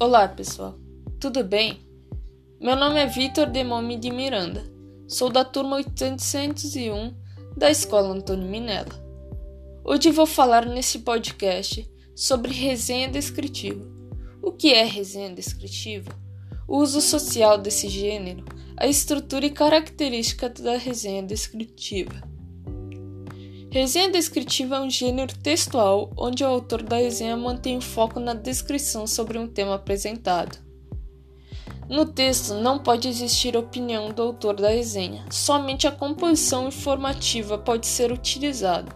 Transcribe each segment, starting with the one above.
Olá, pessoal. Tudo bem? Meu nome é Vitor Demomi de Miranda. Sou da turma 801 da Escola Antônio Minella. Hoje vou falar nesse podcast sobre resenha descritiva. O que é resenha descritiva? O uso social desse gênero, a estrutura e característica da resenha descritiva. Resenha descritiva é um gênero textual onde o autor da resenha mantém o foco na descrição sobre um tema apresentado. No texto não pode existir opinião do autor da resenha, somente a composição informativa pode ser utilizada.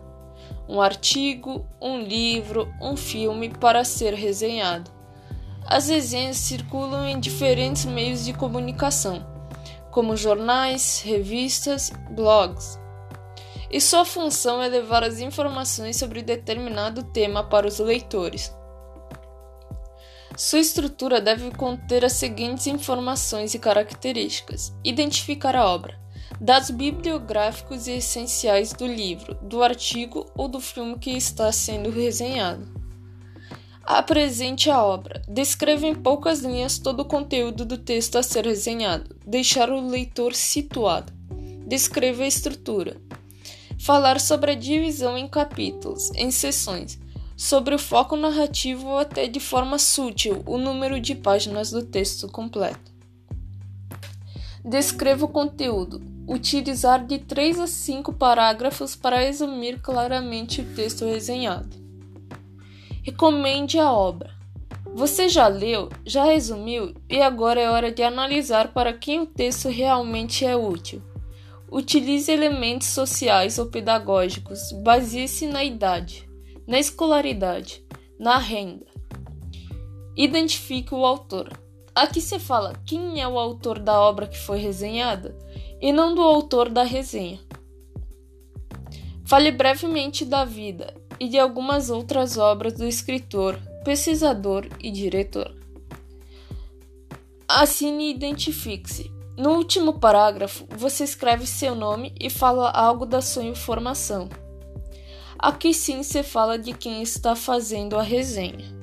Um artigo, um livro, um filme para ser resenhado. As resenhas circulam em diferentes meios de comunicação, como jornais, revistas, blogs e sua função é levar as informações sobre determinado tema para os leitores. Sua estrutura deve conter as seguintes informações e características: identificar a obra, dados bibliográficos e essenciais do livro, do artigo ou do filme que está sendo resenhado. Apresente a obra. Descreva em poucas linhas todo o conteúdo do texto a ser resenhado, deixar o leitor situado. Descreva a estrutura falar sobre a divisão em capítulos, em seções, sobre o foco narrativo ou até de forma sutil o número de páginas do texto completo. Descreva o conteúdo. Utilizar de 3 a 5 parágrafos para resumir claramente o texto resenhado. Recomende a obra. Você já leu, já resumiu e agora é hora de analisar para quem o texto realmente é útil. Utilize elementos sociais ou pedagógicos. Baseie-se na idade, na escolaridade, na renda. Identifique o autor. Aqui se fala quem é o autor da obra que foi resenhada e não do autor da resenha. Fale brevemente da vida e de algumas outras obras do escritor, pesquisador e diretor. Assine e identifique-se. No último parágrafo, você escreve seu nome e fala algo da sua informação. Aqui sim você fala de quem está fazendo a resenha.